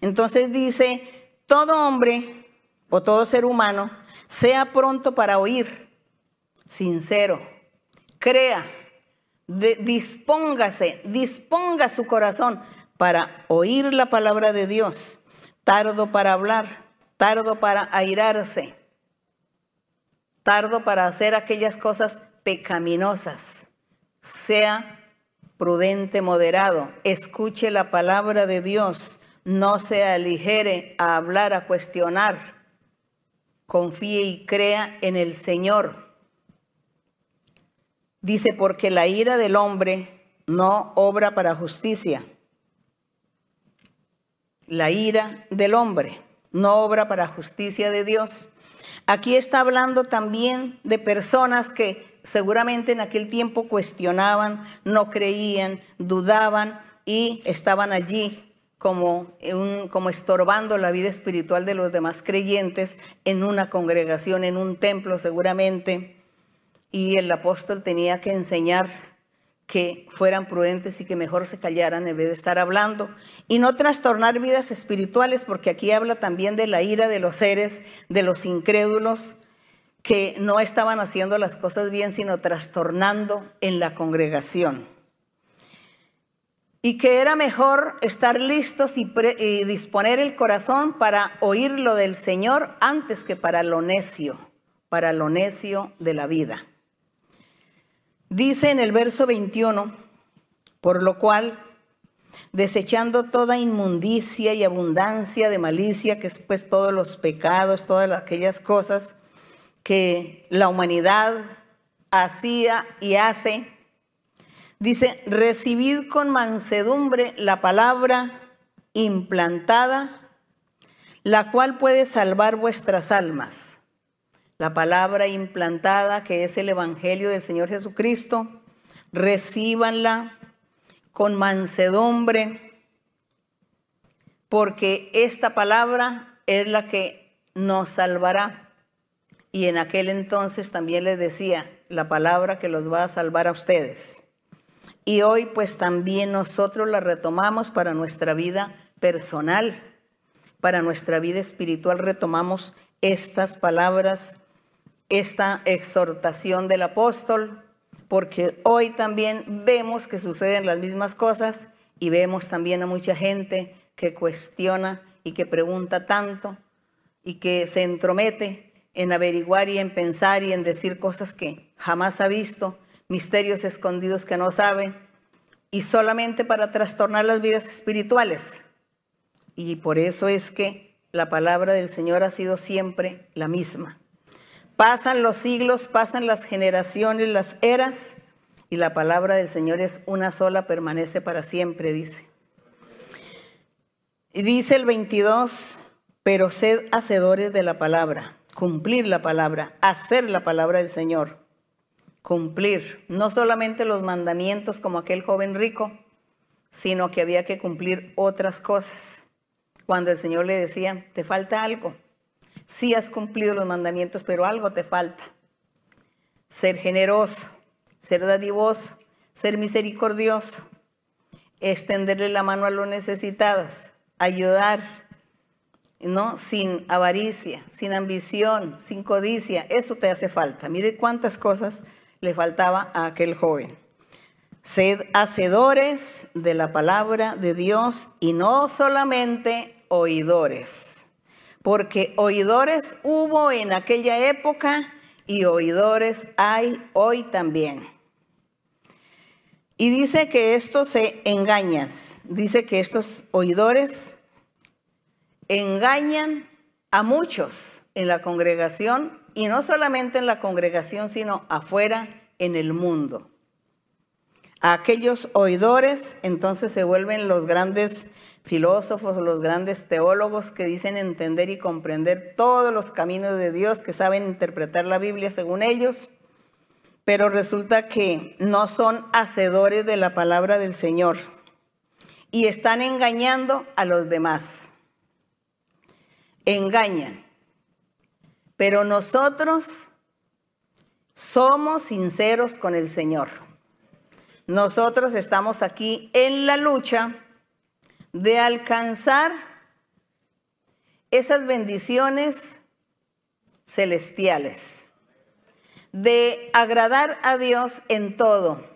Entonces dice, todo hombre o todo ser humano sea pronto para oír, sincero, crea, dispóngase, disponga su corazón para oír la palabra de Dios, tardo para hablar, tardo para airarse tardo para hacer aquellas cosas pecaminosas. Sea prudente, moderado, escuche la palabra de Dios, no se aligere a hablar, a cuestionar. Confíe y crea en el Señor. Dice, porque la ira del hombre no obra para justicia. La ira del hombre no obra para justicia de Dios. Aquí está hablando también de personas que seguramente en aquel tiempo cuestionaban, no creían, dudaban y estaban allí como, como estorbando la vida espiritual de los demás creyentes en una congregación, en un templo seguramente. Y el apóstol tenía que enseñar que fueran prudentes y que mejor se callaran en vez de estar hablando y no trastornar vidas espirituales, porque aquí habla también de la ira de los seres, de los incrédulos, que no estaban haciendo las cosas bien, sino trastornando en la congregación. Y que era mejor estar listos y, y disponer el corazón para oír lo del Señor antes que para lo necio, para lo necio de la vida. Dice en el verso 21, por lo cual desechando toda inmundicia y abundancia de malicia, que es pues todos los pecados, todas aquellas cosas que la humanidad hacía y hace. Dice, recibid con mansedumbre la palabra implantada, la cual puede salvar vuestras almas. La palabra implantada, que es el Evangelio del Señor Jesucristo, recíbanla con mansedumbre, porque esta palabra es la que nos salvará. Y en aquel entonces también les decía, la palabra que los va a salvar a ustedes. Y hoy pues también nosotros la retomamos para nuestra vida personal, para nuestra vida espiritual retomamos estas palabras, esta exhortación del apóstol, porque hoy también vemos que suceden las mismas cosas y vemos también a mucha gente que cuestiona y que pregunta tanto y que se entromete en averiguar y en pensar y en decir cosas que jamás ha visto, misterios escondidos que no sabe, y solamente para trastornar las vidas espirituales. Y por eso es que la palabra del Señor ha sido siempre la misma. Pasan los siglos, pasan las generaciones, las eras, y la palabra del Señor es una sola, permanece para siempre, dice. Y dice el 22, pero sed hacedores de la palabra, cumplir la palabra, hacer la palabra del Señor, cumplir no solamente los mandamientos como aquel joven rico, sino que había que cumplir otras cosas. Cuando el Señor le decía, te falta algo, sí has cumplido los mandamientos, pero algo te falta. Ser generoso, ser dadivoso, ser misericordioso, extenderle la mano a los necesitados, ayudar, ¿no? Sin avaricia, sin ambición, sin codicia. Eso te hace falta. Mire cuántas cosas le faltaba a aquel joven. Sed hacedores de la palabra de Dios y no solamente oidores porque oidores hubo en aquella época y oidores hay hoy también. Y dice que estos se engañan, dice que estos oidores engañan a muchos en la congregación y no solamente en la congregación, sino afuera en el mundo. aquellos oidores entonces se vuelven los grandes filósofos, los grandes teólogos que dicen entender y comprender todos los caminos de Dios, que saben interpretar la Biblia según ellos, pero resulta que no son hacedores de la palabra del Señor y están engañando a los demás. Engañan. Pero nosotros somos sinceros con el Señor. Nosotros estamos aquí en la lucha de alcanzar esas bendiciones celestiales, de agradar a Dios en todo,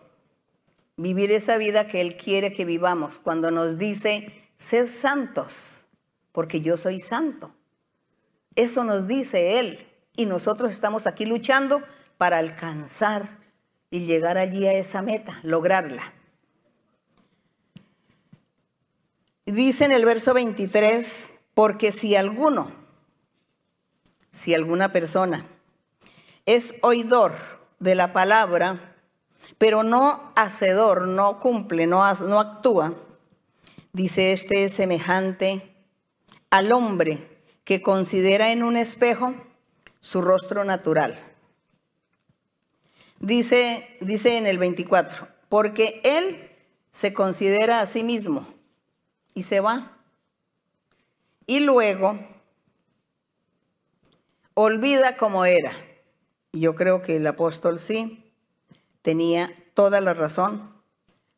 vivir esa vida que Él quiere que vivamos, cuando nos dice, sed santos, porque yo soy santo. Eso nos dice Él y nosotros estamos aquí luchando para alcanzar y llegar allí a esa meta, lograrla. Dice en el verso 23, porque si alguno, si alguna persona es oidor de la palabra, pero no hacedor, no cumple, no, no actúa, dice este es semejante al hombre que considera en un espejo su rostro natural. Dice, dice en el 24, porque él se considera a sí mismo y se va. Y luego olvida cómo era. Y yo creo que el apóstol sí tenía toda la razón,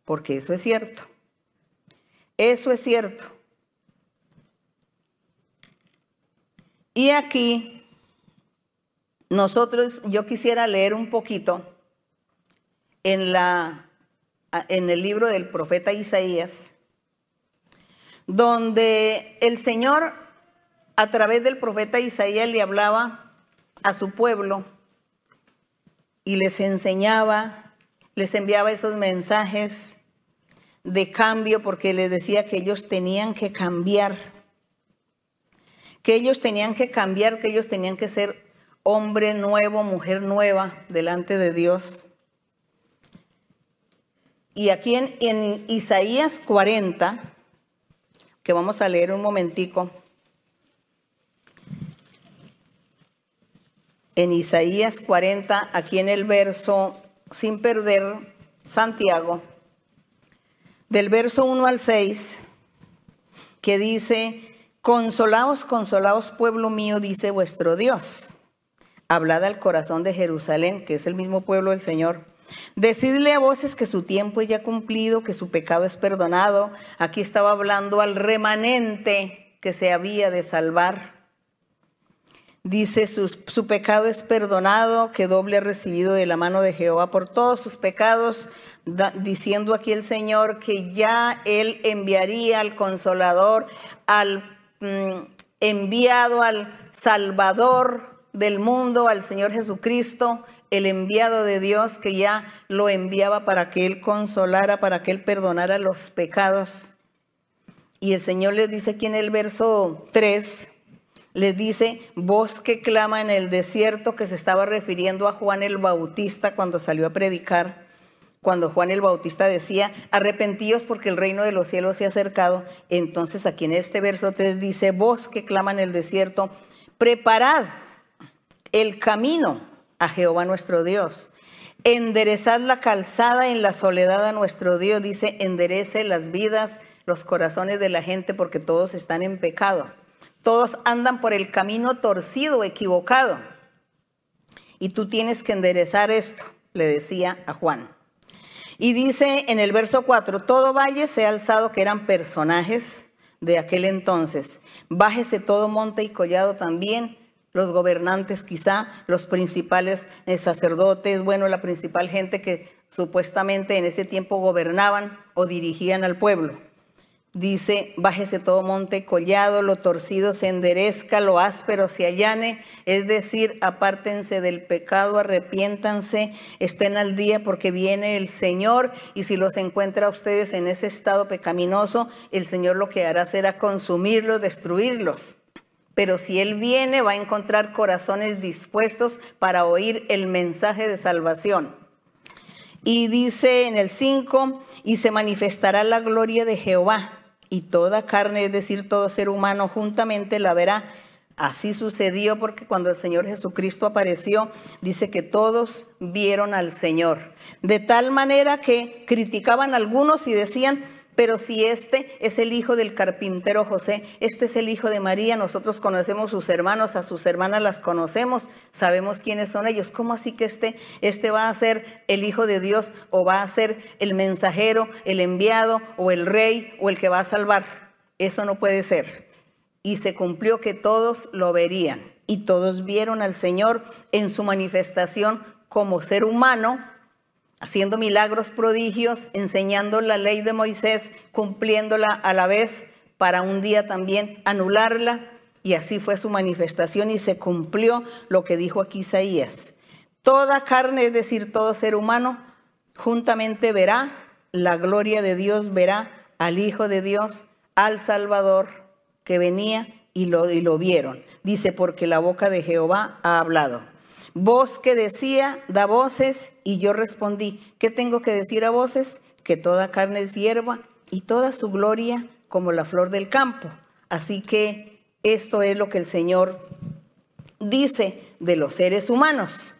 porque eso es cierto. Eso es cierto. Y aquí nosotros, yo quisiera leer un poquito en, la, en el libro del profeta Isaías, donde el Señor a través del profeta Isaías le hablaba a su pueblo y les enseñaba, les enviaba esos mensajes de cambio porque les decía que ellos tenían que cambiar, que ellos tenían que cambiar, que ellos tenían que ser hombre nuevo, mujer nueva delante de Dios. Y aquí en, en Isaías 40, que vamos a leer un momentico, en Isaías 40, aquí en el verso, sin perder Santiago, del verso 1 al 6, que dice, consolaos, consolaos pueblo mío, dice vuestro Dios. Hablad al corazón de Jerusalén, que es el mismo pueblo del Señor. Decidle a voces que su tiempo ya cumplido, que su pecado es perdonado. Aquí estaba hablando al remanente que se había de salvar. Dice, su, su, pecado es perdonado, que doble ha recibido de la mano de Jehová por todos sus pecados, diciendo aquí el Señor que ya Él enviaría al consolador, al mm, enviado, al Salvador del mundo, al Señor Jesucristo, el enviado de Dios que ya lo enviaba para que Él consolara, para que Él perdonara los pecados. Y el Señor les dice aquí en el verso 3, les dice, voz que clama en el desierto, que se estaba refiriendo a Juan el Bautista cuando salió a predicar, cuando Juan el Bautista decía, arrepentíos porque el reino de los cielos se ha acercado. Entonces aquí en este verso 3 dice, voz que clama en el desierto, preparad el camino a Jehová nuestro Dios. Enderezad la calzada en la soledad a nuestro Dios, dice, enderece las vidas, los corazones de la gente porque todos están en pecado. Todos andan por el camino torcido, equivocado. Y tú tienes que enderezar esto, le decía a Juan. Y dice en el verso 4, todo valle sea alzado, que eran personajes de aquel entonces. Bájese todo monte y collado también, los gobernantes quizá, los principales eh, sacerdotes, bueno, la principal gente que supuestamente en ese tiempo gobernaban o dirigían al pueblo. Dice, bájese todo monte collado, lo torcido se enderezca, lo áspero se allane, es decir, apártense del pecado, arrepiéntanse, estén al día porque viene el Señor y si los encuentra a ustedes en ese estado pecaminoso, el Señor lo que hará será consumirlos, destruirlos. Pero si Él viene, va a encontrar corazones dispuestos para oír el mensaje de salvación. Y dice en el 5, y se manifestará la gloria de Jehová y toda carne, es decir, todo ser humano juntamente la verá. Así sucedió porque cuando el Señor Jesucristo apareció, dice que todos vieron al Señor. De tal manera que criticaban algunos y decían, pero si este es el hijo del carpintero José, este es el hijo de María, nosotros conocemos sus hermanos, a sus hermanas las conocemos, sabemos quiénes son ellos. ¿Cómo así que este, este va a ser el hijo de Dios o va a ser el mensajero, el enviado o el rey o el que va a salvar? Eso no puede ser. Y se cumplió que todos lo verían y todos vieron al Señor en su manifestación como ser humano haciendo milagros prodigios, enseñando la ley de Moisés, cumpliéndola a la vez para un día también anularla. Y así fue su manifestación y se cumplió lo que dijo aquí Isaías. Toda carne, es decir, todo ser humano, juntamente verá la gloria de Dios, verá al Hijo de Dios, al Salvador que venía y lo, y lo vieron. Dice, porque la boca de Jehová ha hablado. Voz que decía, da voces, y yo respondí, ¿qué tengo que decir a voces? Que toda carne es hierba y toda su gloria como la flor del campo. Así que esto es lo que el Señor dice de los seres humanos.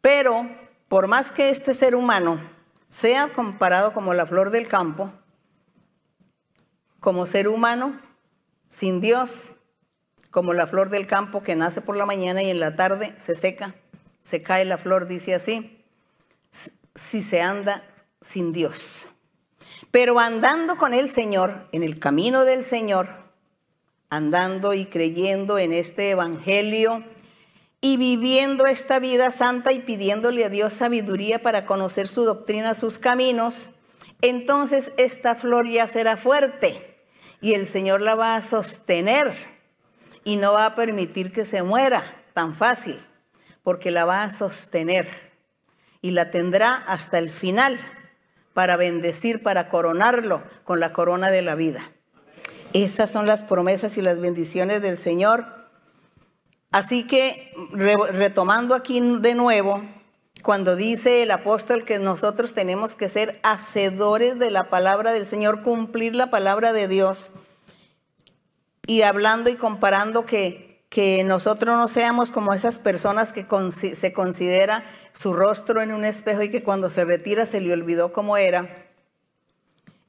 Pero por más que este ser humano sea comparado como la flor del campo, como ser humano, sin Dios, como la flor del campo que nace por la mañana y en la tarde se seca, se cae la flor, dice así, si se anda sin Dios. Pero andando con el Señor, en el camino del Señor, andando y creyendo en este Evangelio y viviendo esta vida santa y pidiéndole a Dios sabiduría para conocer su doctrina, sus caminos, entonces esta flor ya será fuerte y el Señor la va a sostener y no va a permitir que se muera tan fácil porque la va a sostener y la tendrá hasta el final para bendecir, para coronarlo con la corona de la vida. Esas son las promesas y las bendiciones del Señor. Así que retomando aquí de nuevo, cuando dice el apóstol que nosotros tenemos que ser hacedores de la palabra del Señor, cumplir la palabra de Dios, y hablando y comparando que, que nosotros no seamos como esas personas que se considera su rostro en un espejo y que cuando se retira se le olvidó cómo era.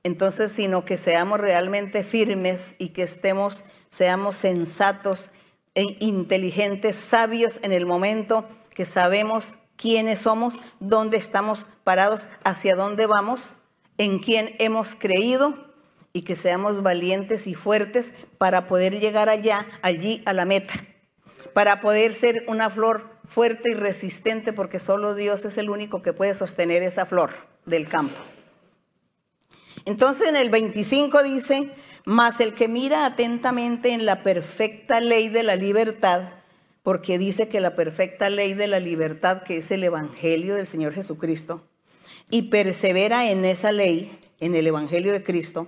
Entonces, sino que seamos realmente firmes y que estemos, seamos sensatos e inteligentes, sabios en el momento que sabemos quiénes somos, dónde estamos parados, hacia dónde vamos, en quién hemos creído y que seamos valientes y fuertes para poder llegar allá, allí a la meta, para poder ser una flor fuerte y resistente, porque solo Dios es el único que puede sostener esa flor del campo. Entonces en el 25 dice, mas el que mira atentamente en la perfecta ley de la libertad, porque dice que la perfecta ley de la libertad, que es el Evangelio del Señor Jesucristo, y persevera en esa ley, en el Evangelio de Cristo,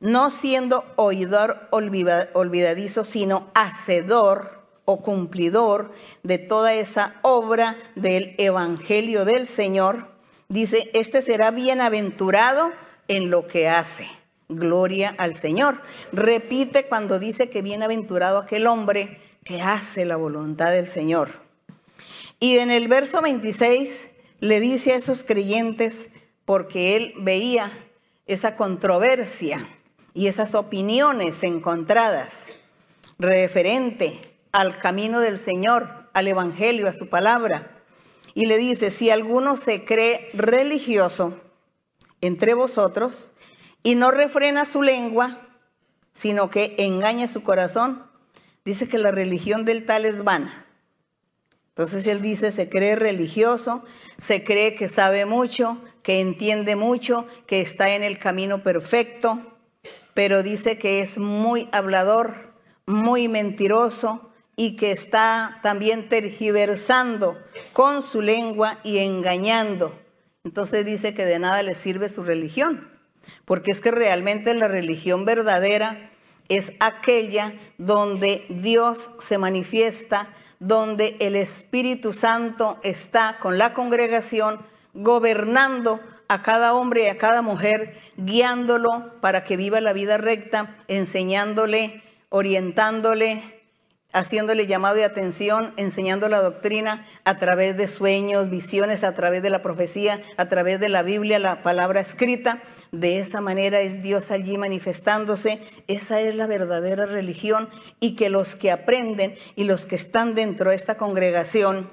no siendo oidor olvidadizo, sino hacedor o cumplidor de toda esa obra del Evangelio del Señor, dice, este será bienaventurado en lo que hace. Gloria al Señor. Repite cuando dice que bienaventurado aquel hombre que hace la voluntad del Señor. Y en el verso 26 le dice a esos creyentes, porque él veía esa controversia y esas opiniones encontradas referente al camino del Señor, al Evangelio, a su palabra. Y le dice, si alguno se cree religioso, entre vosotros y no refrena su lengua, sino que engaña su corazón, dice que la religión del tal es vana. Entonces él dice, se cree religioso, se cree que sabe mucho, que entiende mucho, que está en el camino perfecto, pero dice que es muy hablador, muy mentiroso y que está también tergiversando con su lengua y engañando. Entonces dice que de nada le sirve su religión, porque es que realmente la religión verdadera es aquella donde Dios se manifiesta, donde el Espíritu Santo está con la congregación gobernando a cada hombre y a cada mujer, guiándolo para que viva la vida recta, enseñándole, orientándole, haciéndole llamado de atención, enseñando la doctrina a través de sueños, visiones, a través de la profecía, a través de la Biblia, la palabra escrita. De esa manera es Dios allí manifestándose. Esa es la verdadera religión y que los que aprenden y los que están dentro de esta congregación,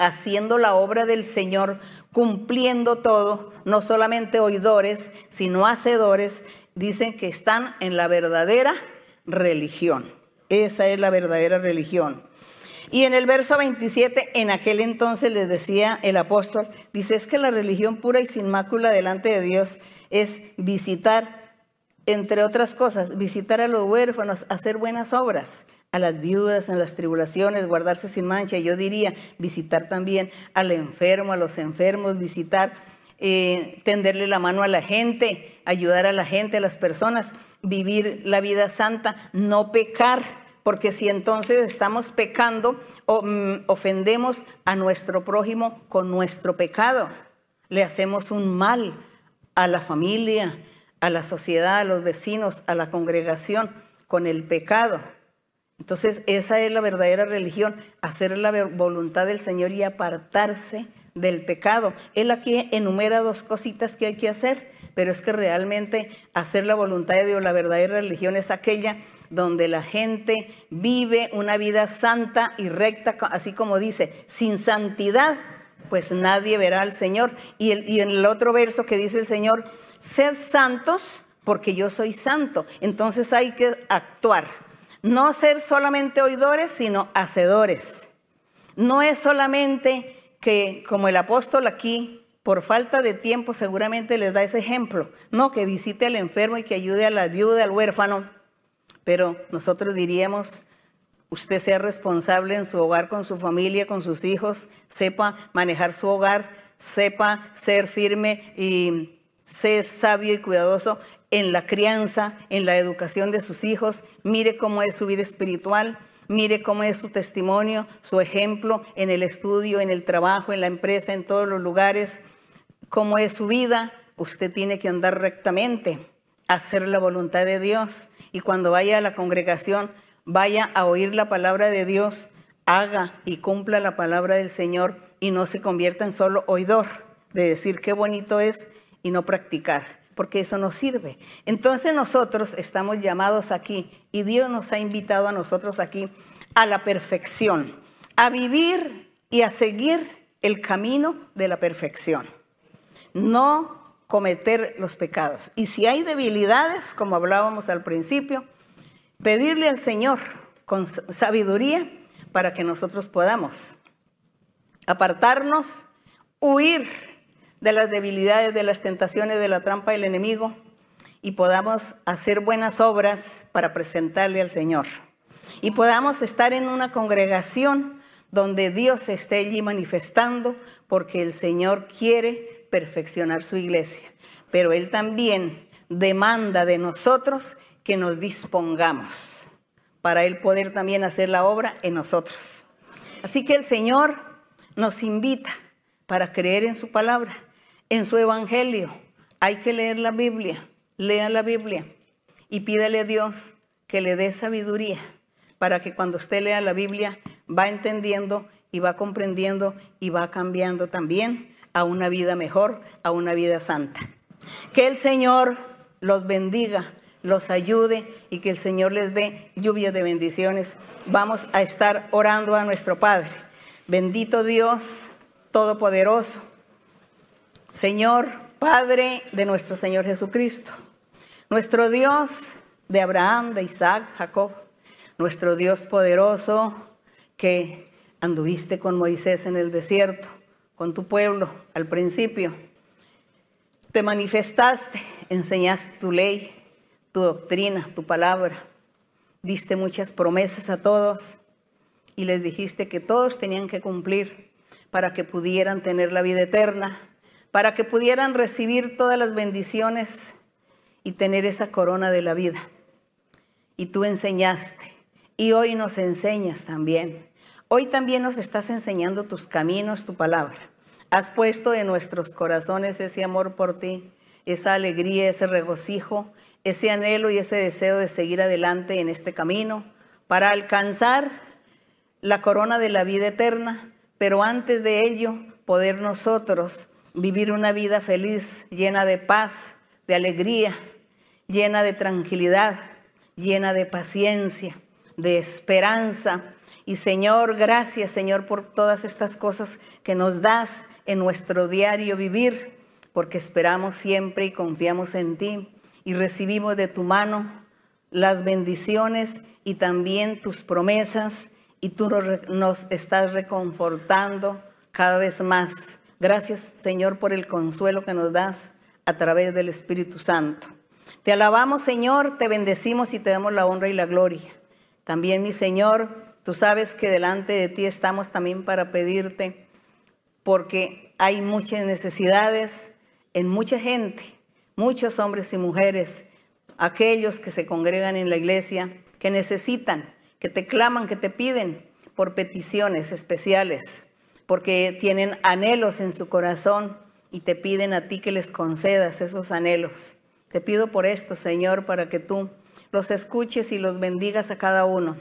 haciendo la obra del Señor, cumpliendo todo, no solamente oidores, sino hacedores, dicen que están en la verdadera religión. Esa es la verdadera religión. Y en el verso 27, en aquel entonces les decía el apóstol, dice, es que la religión pura y sin mácula delante de Dios es visitar, entre otras cosas, visitar a los huérfanos, hacer buenas obras, a las viudas en las tribulaciones, guardarse sin mancha. Yo diría, visitar también al enfermo, a los enfermos, visitar eh, tenderle la mano a la gente, ayudar a la gente, a las personas, vivir la vida santa, no pecar porque si entonces estamos pecando, o, mm, ofendemos a nuestro prójimo con nuestro pecado, le hacemos un mal a la familia, a la sociedad, a los vecinos, a la congregación con el pecado. Entonces esa es la verdadera religión, hacer la voluntad del Señor y apartarse del pecado. Él aquí enumera dos cositas que hay que hacer, pero es que realmente hacer la voluntad de Dios, la verdadera religión es aquella donde la gente vive una vida santa y recta, así como dice, sin santidad, pues nadie verá al Señor. Y, en el otro verso que dice el Señor, sed santos porque yo soy santo. Entonces hay que actuar. No ser solamente oidores, sino hacedores. No es solamente que, como el apóstol aquí, por falta de tiempo seguramente les da ese ejemplo, no, que visite al enfermo y que ayude a la viuda, al huérfano, pero nosotros diríamos, usted sea responsable en su hogar, con su familia, con sus hijos, sepa manejar su hogar, sepa ser firme y ser sabio y cuidadoso en la crianza, en la educación de sus hijos. Mire cómo es su vida espiritual, mire cómo es su testimonio, su ejemplo en el estudio, en el trabajo, en la empresa, en todos los lugares, cómo es su vida. Usted tiene que andar rectamente, hacer la voluntad de Dios y cuando vaya a la congregación, vaya a oír la palabra de Dios, haga y cumpla la palabra del Señor y no se convierta en solo oidor de decir qué bonito es y no practicar, porque eso no sirve. Entonces nosotros estamos llamados aquí y Dios nos ha invitado a nosotros aquí a la perfección, a vivir y a seguir el camino de la perfección. No cometer los pecados. Y si hay debilidades, como hablábamos al principio, pedirle al Señor con sabiduría para que nosotros podamos apartarnos, huir de las debilidades, de las tentaciones, de la trampa del enemigo y podamos hacer buenas obras para presentarle al Señor. Y podamos estar en una congregación donde Dios esté allí manifestando porque el Señor quiere perfeccionar su iglesia. Pero Él también demanda de nosotros que nos dispongamos para Él poder también hacer la obra en nosotros. Así que el Señor nos invita para creer en su palabra en su evangelio. Hay que leer la Biblia, lea la Biblia y pídele a Dios que le dé sabiduría para que cuando usted lea la Biblia va entendiendo y va comprendiendo y va cambiando también a una vida mejor, a una vida santa. Que el Señor los bendiga, los ayude y que el Señor les dé lluvia de bendiciones. Vamos a estar orando a nuestro Padre. Bendito Dios Todopoderoso Señor, Padre de nuestro Señor Jesucristo, nuestro Dios de Abraham, de Isaac, Jacob, nuestro Dios poderoso que anduviste con Moisés en el desierto, con tu pueblo al principio. Te manifestaste, enseñaste tu ley, tu doctrina, tu palabra. Diste muchas promesas a todos y les dijiste que todos tenían que cumplir para que pudieran tener la vida eterna para que pudieran recibir todas las bendiciones y tener esa corona de la vida. Y tú enseñaste, y hoy nos enseñas también. Hoy también nos estás enseñando tus caminos, tu palabra. Has puesto en nuestros corazones ese amor por ti, esa alegría, ese regocijo, ese anhelo y ese deseo de seguir adelante en este camino para alcanzar la corona de la vida eterna, pero antes de ello poder nosotros vivir una vida feliz, llena de paz, de alegría, llena de tranquilidad, llena de paciencia, de esperanza. Y Señor, gracias Señor por todas estas cosas que nos das en nuestro diario vivir, porque esperamos siempre y confiamos en ti y recibimos de tu mano las bendiciones y también tus promesas y tú nos, estás reconfortando cada vez más Gracias, Señor, por el consuelo que nos das a través del Espíritu Santo. Te alabamos, Señor, te bendecimos y te damos la honra y la gloria. También, mi Señor, tú sabes que delante de ti estamos también para pedirte, porque hay muchas necesidades en mucha gente, muchos hombres y mujeres, aquellos que se congregan en la iglesia, que necesitan, que te claman, que te piden por peticiones especiales porque tienen anhelos en su corazón y te piden a ti que les concedas esos anhelos. Te pido por esto, Señor, para que tú los escuches y los bendigas a cada uno.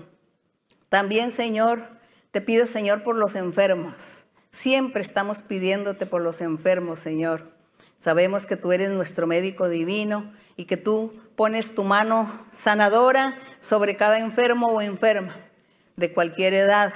También, Señor, te pido, Señor, por los enfermos. Siempre estamos pidiéndote por los enfermos, Señor. Sabemos que tú eres nuestro médico divino y que tú pones tu mano sanadora sobre cada enfermo o enferma de cualquier edad.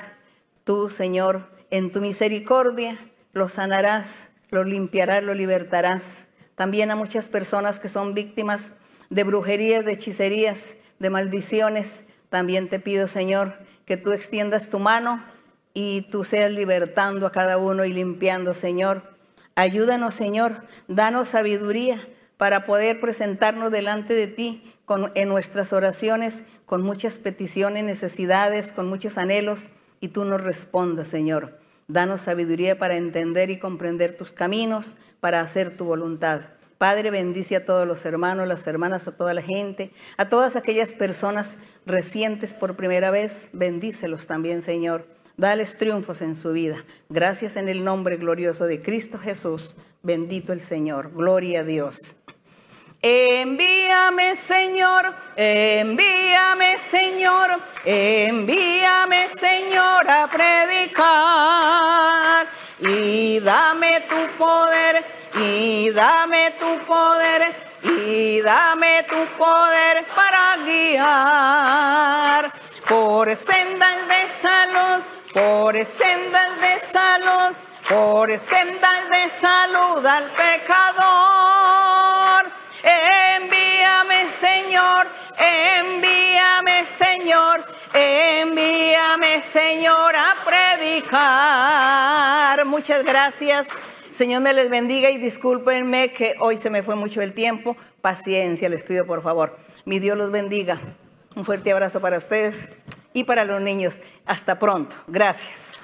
Tú, Señor, en tu misericordia lo sanarás, lo limpiarás, lo libertarás. También a muchas personas que son víctimas de brujerías, de hechicerías, de maldiciones. También te pido, Señor, que tú extiendas tu mano y tú seas libertando a cada uno y limpiando, Señor. Ayúdanos, Señor, danos sabiduría para poder presentarnos delante de ti en nuestras oraciones con muchas peticiones, necesidades, con muchos anhelos, y tú nos respondas, Señor. Danos sabiduría para entender y comprender tus caminos, para hacer tu voluntad. Padre, bendice a todos los hermanos, las hermanas, a toda la gente, a todas aquellas personas recientes por primera vez. Bendícelos también, Señor. Dales triunfos en su vida. Gracias en el nombre glorioso de Cristo Jesús. Bendito el Señor. Gloria a Dios. Envíame, Señor, envíame, Señor, envíame, Señor, a predicar. Y dame tu poder, y dame tu poder, y dame tu poder para guiar por sendas de salud, por sendas de salud, por sendas de salud al pecador. Envíame, Señor, envíame, Señor, envíame, Señor, a predicar. Muchas gracias. Señor me les bendiga y discúlpenme que hoy se me fue mucho el tiempo. Paciencia, les pido por favor. Mi Dios los bendiga. Un fuerte abrazo para ustedes y para los niños. Hasta pronto. Gracias.